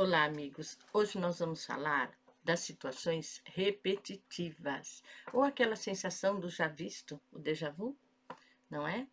Olá, amigos. Hoje nós vamos falar das situações repetitivas ou aquela sensação do já visto, o déjà vu, não é?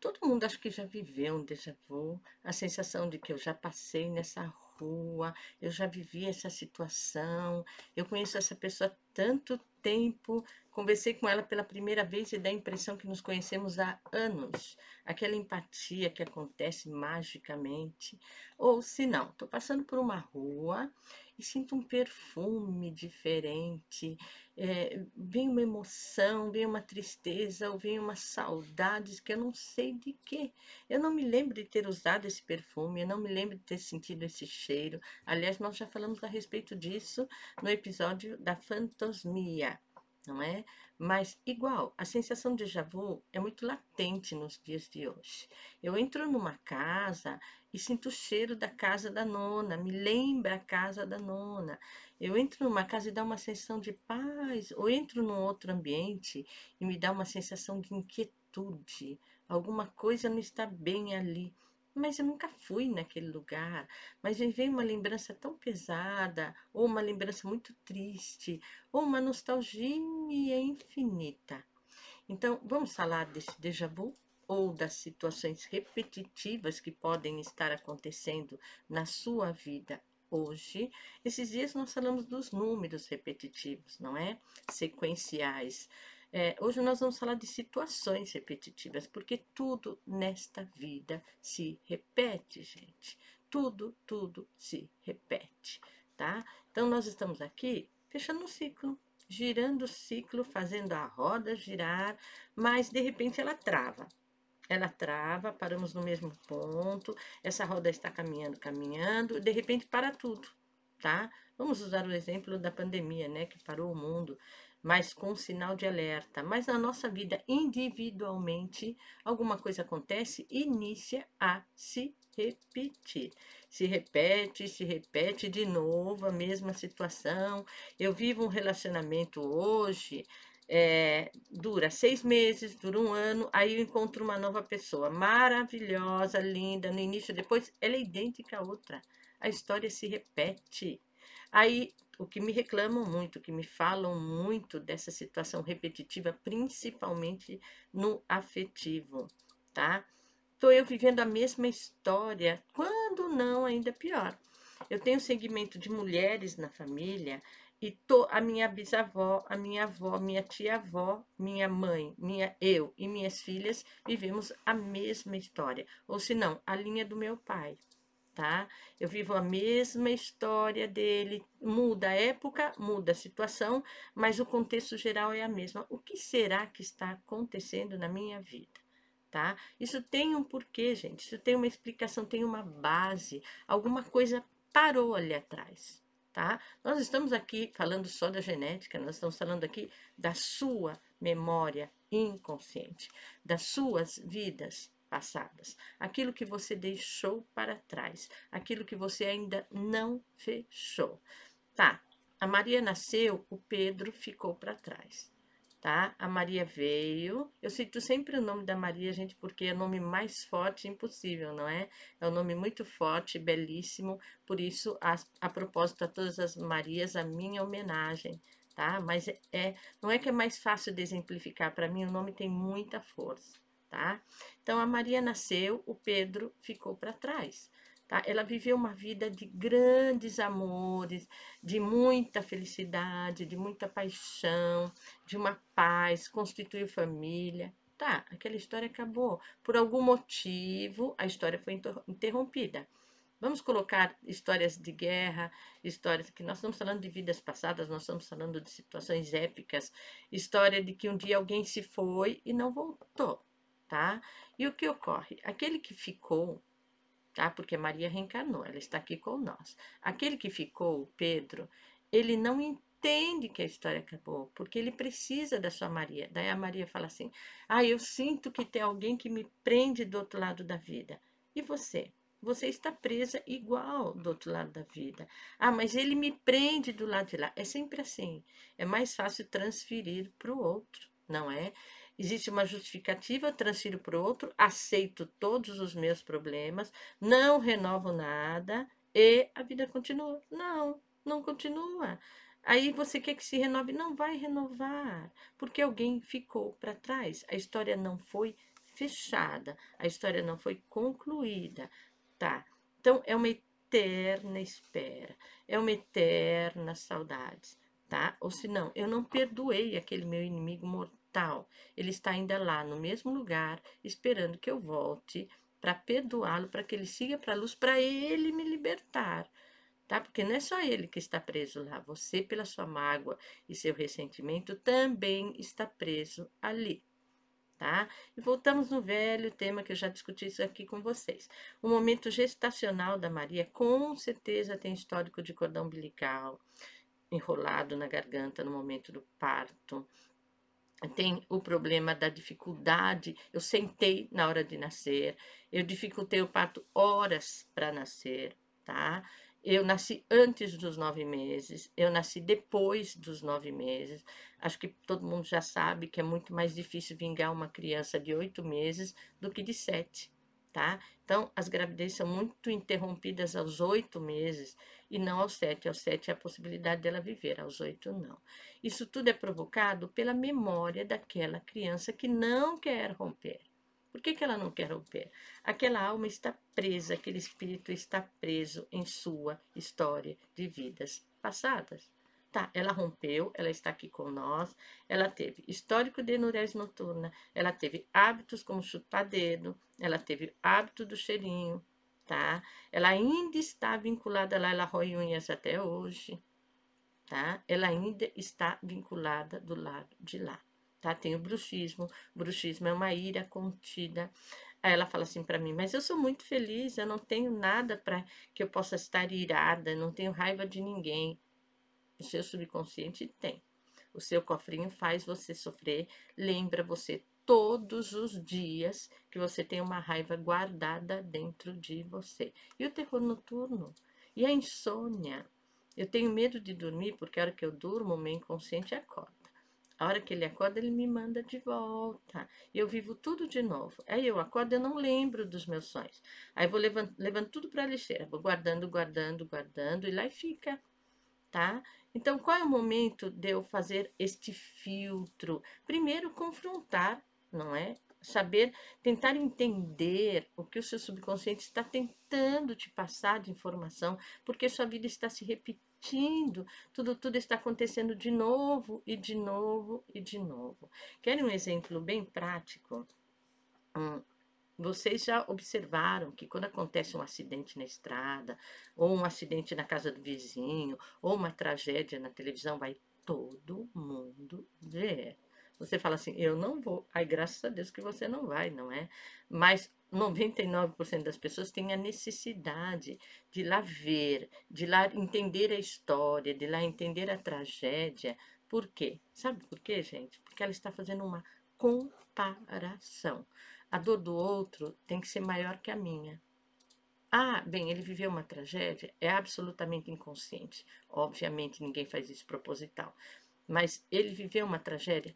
Todo mundo acho que já viveu um déjà vu, a sensação de que eu já passei nessa rua, eu já vivi essa situação, eu conheço essa pessoa há tanto tempo, conversei com ela pela primeira vez e dá a impressão que nos conhecemos há anos. Aquela empatia que acontece magicamente. Ou se não, estou passando por uma rua e sinto um perfume diferente, é, vem uma emoção, vem uma tristeza, ou vem uma saudades que eu não sei de quê. Eu não me lembro de ter usado esse perfume, eu não me lembro de ter sentido esse cheiro. Aliás, nós já falamos a respeito disso no episódio da fantosmia não é? Mas, igual, a sensação de déjà vu é muito latente nos dias de hoje. Eu entro numa casa e sinto o cheiro da casa da nona, me lembra a casa da nona. Eu entro numa casa e dá uma sensação de paz, ou entro num outro ambiente e me dá uma sensação de inquietude. Alguma coisa não está bem ali mas eu nunca fui naquele lugar. Mas me uma lembrança tão pesada, ou uma lembrança muito triste, ou uma nostalgia infinita. Então, vamos falar desse déjà vu ou das situações repetitivas que podem estar acontecendo na sua vida hoje. Esses dias nós falamos dos números repetitivos, não é? Sequenciais. É, hoje nós vamos falar de situações repetitivas, porque tudo nesta vida se repete, gente. Tudo, tudo se repete, tá? Então, nós estamos aqui fechando um ciclo, girando o ciclo, fazendo a roda girar, mas de repente ela trava. Ela trava, paramos no mesmo ponto, essa roda está caminhando, caminhando, de repente para tudo, tá? Vamos usar o exemplo da pandemia, né, que parou o mundo mas com sinal de alerta. Mas na nossa vida individualmente, alguma coisa acontece e inicia a se repetir. Se repete, se repete de novo a mesma situação. Eu vivo um relacionamento hoje. É, dura seis meses, dura um ano, aí eu encontro uma nova pessoa maravilhosa, linda, no início, depois ela é idêntica à outra. A história se repete. Aí o que me reclamam muito, o que me falam muito dessa situação repetitiva, principalmente no afetivo, tá? Estou eu vivendo a mesma história, quando não, ainda pior. Eu tenho segmento de mulheres na família e tô, a minha bisavó, a minha avó, minha tia-avó, minha mãe, minha eu e minhas filhas vivemos a mesma história, ou se não, a linha do meu pai tá? Eu vivo a mesma história dele, muda a época, muda a situação, mas o contexto geral é a mesma. O que será que está acontecendo na minha vida? Tá? Isso tem um porquê, gente. Isso tem uma explicação, tem uma base. Alguma coisa parou ali atrás, tá? Nós estamos aqui falando só da genética, nós estamos falando aqui da sua memória inconsciente, das suas vidas passadas, aquilo que você deixou para trás, aquilo que você ainda não fechou. Tá, a Maria nasceu, o Pedro ficou para trás. Tá? A Maria veio. Eu cito sempre o nome da Maria, gente, porque é o nome mais forte impossível, não é? É um nome muito forte, belíssimo. Por isso, a, a propósito a todas as Marias, a minha homenagem, tá? Mas é, é não é que é mais fácil de exemplificar. Para mim, o nome tem muita força tá? Então a Maria nasceu, o Pedro ficou para trás. Tá? Ela viveu uma vida de grandes amores, de muita felicidade, de muita paixão, de uma paz, constituiu família. Tá, aquela história acabou. Por algum motivo, a história foi interrompida. Vamos colocar histórias de guerra, histórias que nós estamos falando de vidas passadas, nós estamos falando de situações épicas, história de que um dia alguém se foi e não voltou tá? E o que ocorre? Aquele que ficou, tá? Porque Maria reencarnou, ela está aqui com nós. Aquele que ficou, Pedro, ele não entende que a história acabou, porque ele precisa da sua Maria. Daí a Maria fala assim: Ah, eu sinto que tem alguém que me prende do outro lado da vida. E você? Você está presa igual do outro lado da vida. Ah, mas ele me prende do lado de lá. É sempre assim. É mais fácil transferir para o outro, não é? Existe uma justificativa, transfiro para outro, aceito todos os meus problemas, não renovo nada e a vida continua. Não, não continua. Aí você quer que se renove? Não vai renovar, porque alguém ficou para trás. A história não foi fechada, a história não foi concluída, tá? Então é uma eterna espera, é uma eterna saudade, tá? Ou se não, eu não perdoei aquele meu inimigo mortal. Ele está ainda lá no mesmo lugar, esperando que eu volte para perdoá-lo, para que ele siga para a luz, para ele me libertar tá? Porque não é só ele que está preso lá, você, pela sua mágoa e seu ressentimento, também está preso ali, tá? E voltamos no velho tema que eu já discuti isso aqui com vocês. O momento gestacional da Maria com certeza tem histórico de cordão umbilical enrolado na garganta no momento do parto. Tem o problema da dificuldade. Eu sentei na hora de nascer, eu dificultei o parto horas para nascer, tá? Eu nasci antes dos nove meses, eu nasci depois dos nove meses. Acho que todo mundo já sabe que é muito mais difícil vingar uma criança de oito meses do que de sete, tá? Então, as gravidezes são muito interrompidas aos oito meses e não aos sete. Aos sete é a possibilidade dela viver, aos oito não. Isso tudo é provocado pela memória daquela criança que não quer romper. Por que, que ela não quer romper? Aquela alma está presa, aquele espírito está preso em sua história de vidas passadas. Tá, ela rompeu, ela está aqui com nós, ela teve histórico de enurese noturna, ela teve hábitos como chutar dedo, ela teve hábito do cheirinho, tá? Ela ainda está vinculada lá, ela rói unhas até hoje, tá? Ela ainda está vinculada do lado de lá tá? Tem o bruxismo. O bruxismo é uma ira contida. Aí ela fala assim para mim: "Mas eu sou muito feliz, eu não tenho nada para que eu possa estar irada, não tenho raiva de ninguém". O seu subconsciente tem. O seu cofrinho faz você sofrer, lembra você todos os dias que você tem uma raiva guardada dentro de você. E o terror noturno? E a insônia? Eu tenho medo de dormir porque a hora que eu durmo, o meu inconsciente acorda. A hora que ele acorda, ele me manda de volta. E eu vivo tudo de novo. Aí eu acordo, eu não lembro dos meus sonhos. Aí vou levando, levando tudo para a lixeira, vou guardando, guardando, guardando, e lá fica, tá? Então, qual é o momento de eu fazer este filtro? Primeiro, confrontar, não é? Saber, tentar entender o que o seu subconsciente está tentando te passar de informação, porque sua vida está se repetindo tudo, tudo está acontecendo de novo e de novo e de novo. Querem um exemplo bem prático? Hum, vocês já observaram que quando acontece um acidente na estrada, ou um acidente na casa do vizinho, ou uma tragédia na televisão, vai todo mundo ver. Você fala assim, eu não vou. Ai, graças a Deus que você não vai, não é? Mas 99% das pessoas têm a necessidade de lá ver, de lá entender a história, de lá entender a tragédia. Por quê? Sabe por quê, gente? Porque ela está fazendo uma comparação. A dor do outro tem que ser maior que a minha. Ah, bem, ele viveu uma tragédia, é absolutamente inconsciente. Obviamente, ninguém faz isso proposital. Mas ele viveu uma tragédia.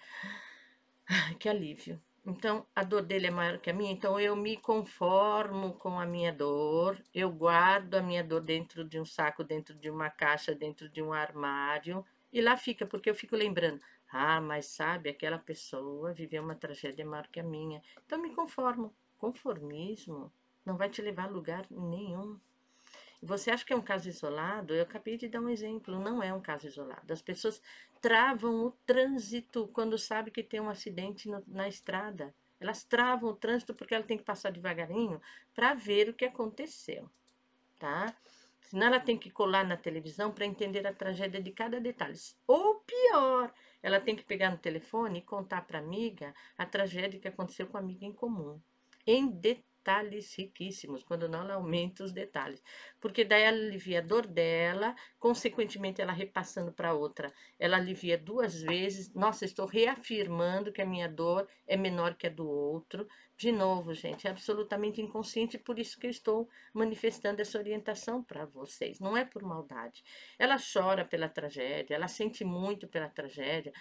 Ah, que alívio. Então, a dor dele é maior que a minha, então eu me conformo com a minha dor, eu guardo a minha dor dentro de um saco, dentro de uma caixa, dentro de um armário, e lá fica, porque eu fico lembrando, ah, mas sabe, aquela pessoa viveu uma tragédia maior que a minha. Então, me conformo. Conformismo não vai te levar a lugar nenhum. Você acha que é um caso isolado? Eu acabei de dar um exemplo, não é um caso isolado. As pessoas travam o trânsito quando sabem que tem um acidente no, na estrada. Elas travam o trânsito porque ela tem que passar devagarinho para ver o que aconteceu, tá? Senão ela tem que colar na televisão para entender a tragédia de cada detalhe. Ou pior, ela tem que pegar no telefone e contar para a amiga a tragédia que aconteceu com a amiga em comum. Em detalhes detalhes riquíssimos, quando não ela aumenta os detalhes, porque daí ela alivia a dor dela, consequentemente ela repassando para outra, ela alivia duas vezes, nossa, estou reafirmando que a minha dor é menor que a do outro, de novo, gente, é absolutamente inconsciente, por isso que eu estou manifestando essa orientação para vocês, não é por maldade. Ela chora pela tragédia, ela sente muito pela tragédia,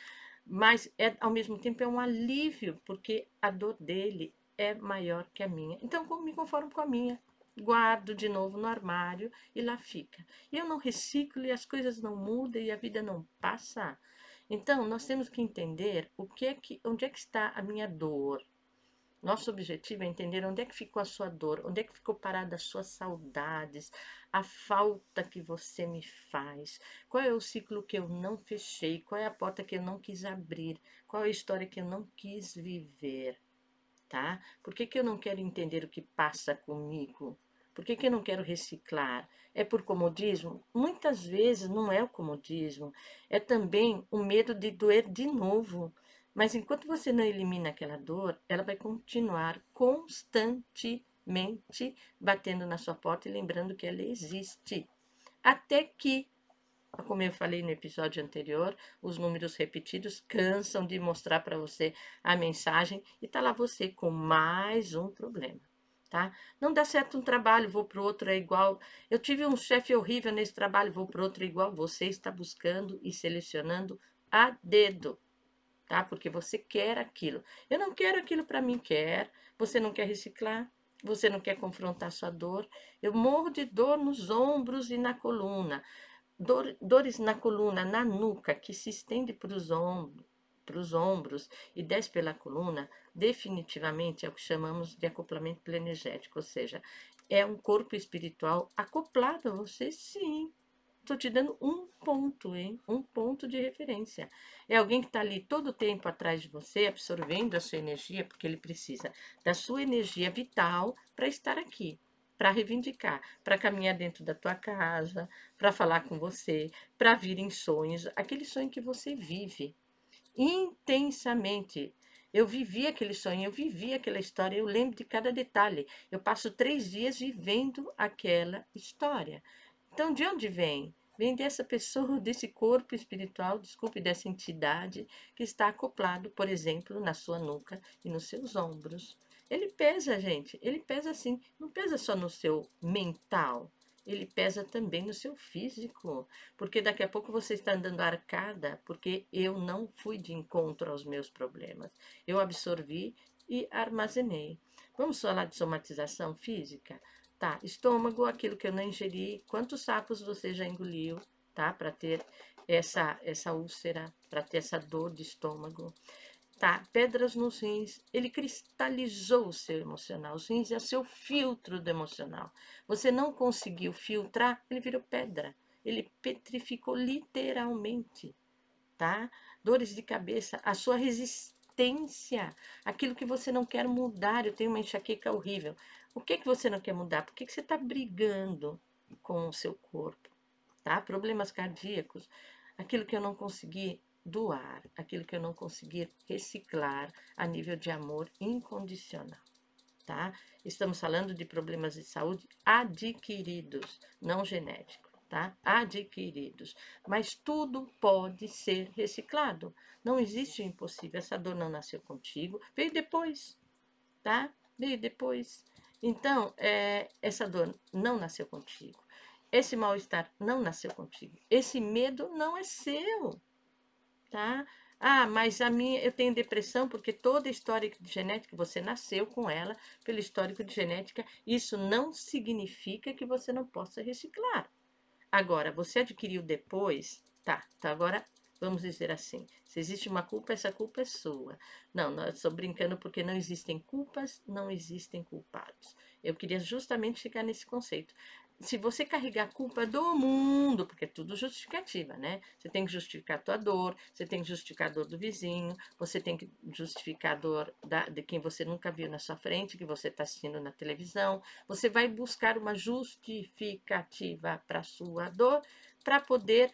mas é, ao mesmo tempo é um alívio, porque a dor dele é maior que a minha. Então, me conformo com a minha. guardo de novo no armário e lá fica. E eu não reciclo e as coisas não mudam e a vida não passa. Então, nós temos que entender o que é que, onde é que está a minha dor. Nosso objetivo é entender onde é que ficou a sua dor, onde é que ficou parada as suas saudades, a falta que você me faz, qual é o ciclo que eu não fechei, qual é a porta que eu não quis abrir, qual é a história que eu não quis viver, tá? Por que, que eu não quero entender o que passa comigo? Por que, que eu não quero reciclar? É por comodismo? Muitas vezes não é o comodismo, é também o medo de doer de novo. Mas enquanto você não elimina aquela dor, ela vai continuar constantemente batendo na sua porta e lembrando que ela existe. Até que, como eu falei no episódio anterior, os números repetidos cansam de mostrar para você a mensagem e tá lá você com mais um problema tá? Não dá certo um trabalho, vou para outro, é igual. Eu tive um chefe horrível nesse trabalho, vou para outro, é igual. Você está buscando e selecionando a dedo, tá? Porque você quer aquilo. Eu não quero aquilo para mim, quer. Você não quer reciclar, você não quer confrontar sua dor. Eu morro de dor nos ombros e na coluna. Dor, dores na coluna, na nuca, que se estende para os ombros para os ombros e desce pela coluna, definitivamente é o que chamamos de acoplamento plenegético, ou seja, é um corpo espiritual acoplado a você, sim. Estou te dando um ponto, hein? Um ponto de referência. É alguém que está ali todo o tempo atrás de você, absorvendo a sua energia, porque ele precisa da sua energia vital para estar aqui para reivindicar, para caminhar dentro da tua casa, para falar com você, para vir em sonhos, aquele sonho que você vive, intensamente. Eu vivi aquele sonho, eu vivi aquela história, eu lembro de cada detalhe. Eu passo três dias vivendo aquela história. Então, de onde vem? Vem dessa pessoa, desse corpo espiritual, desculpe, dessa entidade que está acoplado, por exemplo, na sua nuca e nos seus ombros. Ele pesa, gente, ele pesa assim, não pesa só no seu mental, ele pesa também no seu físico, porque daqui a pouco você está andando arcada, porque eu não fui de encontro aos meus problemas. Eu absorvi e armazenei. Vamos falar de somatização física? Tá, estômago, aquilo que eu não ingeri, quantos sapos você já engoliu, tá? Para ter essa, essa úlcera, para ter essa dor de estômago tá? Pedras nos rins. Ele cristalizou o seu emocional. Os rins é o seu filtro do emocional. Você não conseguiu filtrar, ele virou pedra. Ele petrificou literalmente, tá? Dores de cabeça, a sua resistência, aquilo que você não quer mudar. Eu tenho uma enxaqueca horrível. O que que você não quer mudar? Por que, que você está brigando com o seu corpo? Tá? Problemas cardíacos, aquilo que eu não consegui doar aquilo que eu não conseguir reciclar a nível de amor incondicional, tá? Estamos falando de problemas de saúde adquiridos, não genéticos, tá? Adquiridos. Mas tudo pode ser reciclado. Não existe o impossível. Essa dor não nasceu contigo, veio depois, tá? Veio depois. Então, é, essa dor não nasceu contigo. Esse mal-estar não nasceu contigo. Esse medo não é seu tá? Ah, mas a minha, eu tenho depressão porque toda história de genética, você nasceu com ela, pelo histórico de genética, isso não significa que você não possa reciclar. Agora, você adquiriu depois, tá, então agora vamos dizer assim, se existe uma culpa, essa culpa é sua. Não, não estou brincando porque não existem culpas, não existem culpados. Eu queria justamente chegar nesse conceito se você carregar a culpa do mundo, porque é tudo justificativa, né? Você tem que justificar a tua dor, você tem que justificar a dor do vizinho, você tem que justificar a dor da, de quem você nunca viu na sua frente, que você está assistindo na televisão. Você vai buscar uma justificativa para a sua dor para poder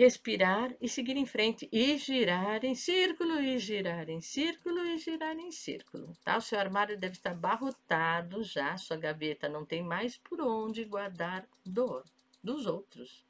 respirar e seguir em frente e girar em círculo e girar em círculo e girar em círculo, tá? O seu armário deve estar barrotado já, sua gaveta não tem mais por onde guardar dor dos outros,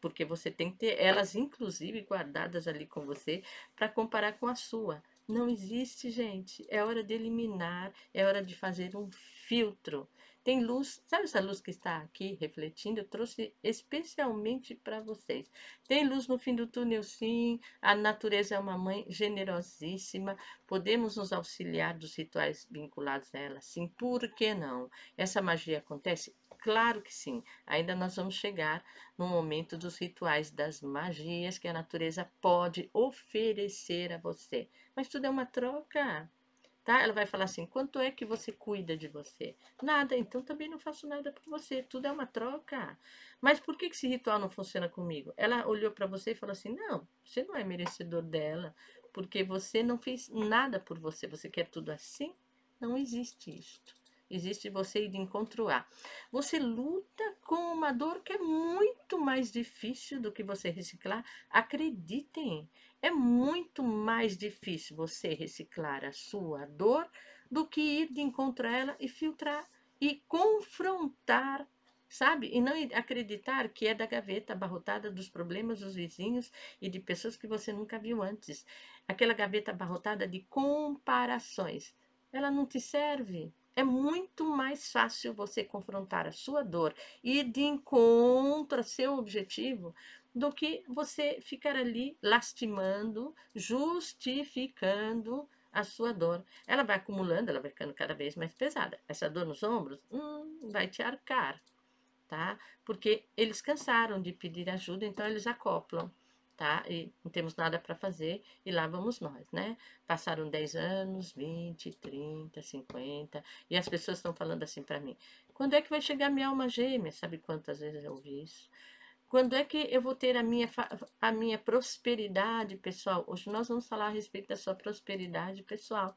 porque você tem que ter elas inclusive guardadas ali com você para comparar com a sua. Não existe, gente. É hora de eliminar, é hora de fazer um filtro. Tem luz, sabe essa luz que está aqui refletindo? Eu trouxe especialmente para vocês. Tem luz no fim do túnel, sim. A natureza é uma mãe generosíssima. Podemos nos auxiliar dos rituais vinculados a ela, sim. Por que não? Essa magia acontece? Claro que sim. Ainda nós vamos chegar no momento dos rituais das magias que a natureza pode oferecer a você. Mas tudo é uma troca tá? Ela vai falar assim: quanto é que você cuida de você? Nada, então também não faço nada por você. Tudo é uma troca. Mas por que esse ritual não funciona comigo? Ela olhou para você e falou assim: não, você não é merecedor dela, porque você não fez nada por você. Você quer tudo assim? Não existe isto. Existe você ir de encontro a. Você luta com uma dor que é muito mais difícil do que você reciclar. Acreditem, é muito mais difícil você reciclar a sua dor do que ir de encontro a ela e filtrar e confrontar, sabe? E não acreditar que é da gaveta abarrotada dos problemas dos vizinhos e de pessoas que você nunca viu antes. Aquela gaveta abarrotada de comparações. Ela não te serve. É muito mais fácil você confrontar a sua dor e de encontro a seu objetivo do que você ficar ali lastimando, justificando a sua dor. Ela vai acumulando, ela vai ficando cada vez mais pesada. Essa dor nos ombros hum, vai te arcar, tá? Porque eles cansaram de pedir ajuda, então eles acoplam, tá? E não temos nada para fazer e lá vamos nós, né? Passaram 10 anos, 20, 30, 50 e as pessoas estão falando assim para mim: quando é que vai chegar minha alma gêmea? Sabe quantas vezes eu ouvi isso? Quando é que eu vou ter a minha, a minha prosperidade pessoal? Hoje nós vamos falar a respeito da sua prosperidade pessoal.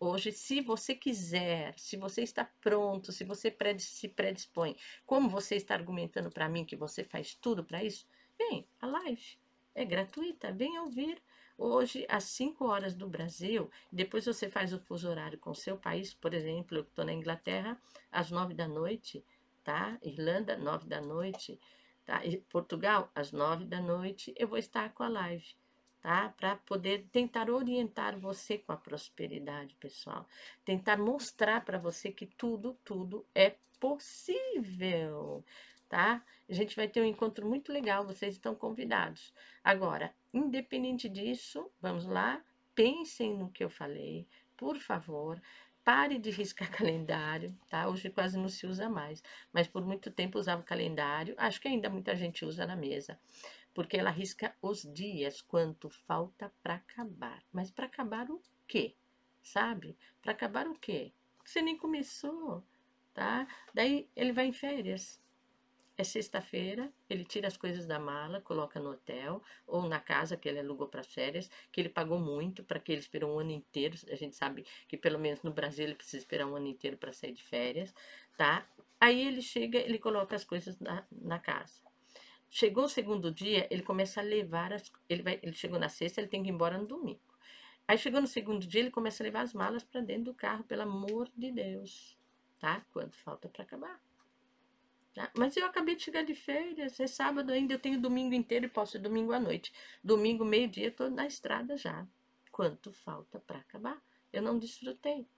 Hoje, se você quiser, se você está pronto, se você se predispõe, como você está argumentando para mim que você faz tudo para isso, vem, a live é gratuita, vem ouvir. Hoje, às 5 horas do Brasil, depois você faz o fuso horário com o seu país, por exemplo, eu estou na Inglaterra, às 9 da noite, tá? Irlanda, 9 da noite. Tá? E Portugal, às nove da noite, eu vou estar com a live, tá? Para poder tentar orientar você com a prosperidade, pessoal. Tentar mostrar para você que tudo, tudo é possível, tá? A gente vai ter um encontro muito legal, vocês estão convidados. Agora, independente disso, vamos lá, pensem no que eu falei, por favor, Pare de riscar calendário, tá? Hoje quase não se usa mais, mas por muito tempo usava calendário. Acho que ainda muita gente usa na mesa, porque ela risca os dias, quanto falta para acabar. Mas para acabar o quê? Sabe? Para acabar o quê? Você nem começou, tá? Daí ele vai em férias. É sexta-feira, ele tira as coisas da mala, coloca no hotel ou na casa que ele alugou para férias, que ele pagou muito para que ele esperou um ano inteiro. A gente sabe que pelo menos no Brasil ele precisa esperar um ano inteiro para sair de férias, tá? Aí ele chega, ele coloca as coisas na, na casa. Chegou o segundo dia, ele começa a levar as, ele vai, ele chegou na sexta, ele tem que ir embora no domingo. Aí chegou no segundo dia, ele começa a levar as malas para dentro do carro, pelo amor de Deus, tá? Quanto falta para acabar? Tá? Mas eu acabei de chegar de férias, é sábado ainda, eu tenho domingo inteiro e posso ir domingo à noite. Domingo, meio-dia, estou na estrada já. Quanto falta para acabar? Eu não desfrutei.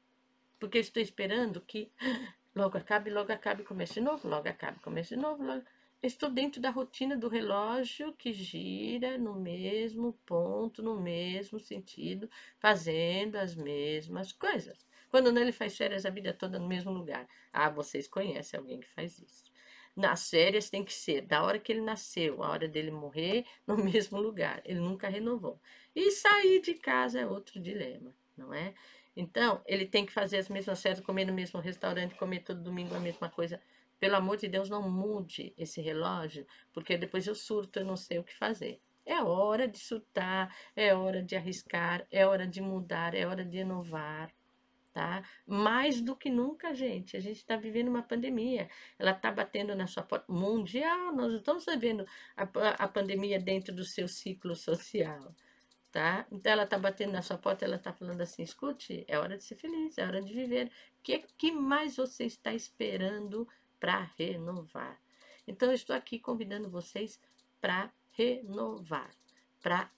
Porque estou esperando que logo acabe, logo acabe, comece de novo, logo acabe, comece de novo, logo... Estou dentro da rotina do relógio que gira no mesmo ponto, no mesmo sentido, fazendo as mesmas coisas. Quando não, ele faz férias a vida toda no mesmo lugar. Ah, vocês conhecem alguém que faz isso nas férias tem que ser da hora que ele nasceu, a hora dele morrer, no mesmo lugar. Ele nunca renovou. E sair de casa é outro dilema, não é? Então, ele tem que fazer as mesmas férias, comer no mesmo restaurante, comer todo domingo a mesma coisa. Pelo amor de Deus, não mude esse relógio, porque depois eu surto, eu não sei o que fazer. É hora de surtar, é hora de arriscar, é hora de mudar, é hora de inovar tá? Mais do que nunca, gente. A gente está vivendo uma pandemia. Ela está batendo na sua porta mundial. Nós estamos vivendo a, a pandemia dentro do seu ciclo social, tá? Então ela está batendo na sua porta. Ela está falando assim: escute, é hora de ser feliz, é hora de viver. O que, que mais você está esperando para renovar? Então eu estou aqui convidando vocês para renovar, para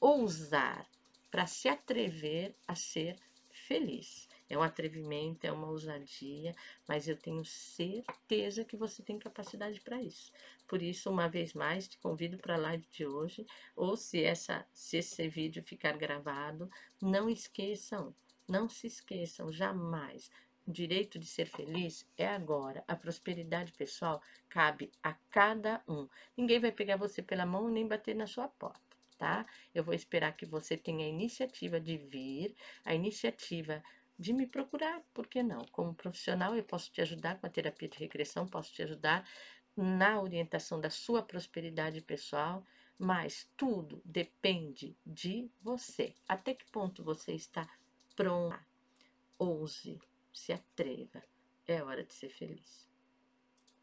ousar, para se atrever a ser feliz. É um atrevimento, é uma ousadia, mas eu tenho certeza que você tem capacidade para isso. Por isso, uma vez mais, te convido para a live de hoje, ou se, essa, se esse vídeo ficar gravado, não esqueçam, não se esqueçam jamais. O direito de ser feliz é agora. A prosperidade pessoal cabe a cada um. Ninguém vai pegar você pela mão nem bater na sua porta tá? Eu vou esperar que você tenha a iniciativa de vir, a iniciativa de me procurar, por que não? Como profissional, eu posso te ajudar com a terapia de regressão, posso te ajudar na orientação da sua prosperidade pessoal, mas tudo depende de você. Até que ponto você está pronta? Ouse, se atreva. É hora de ser feliz.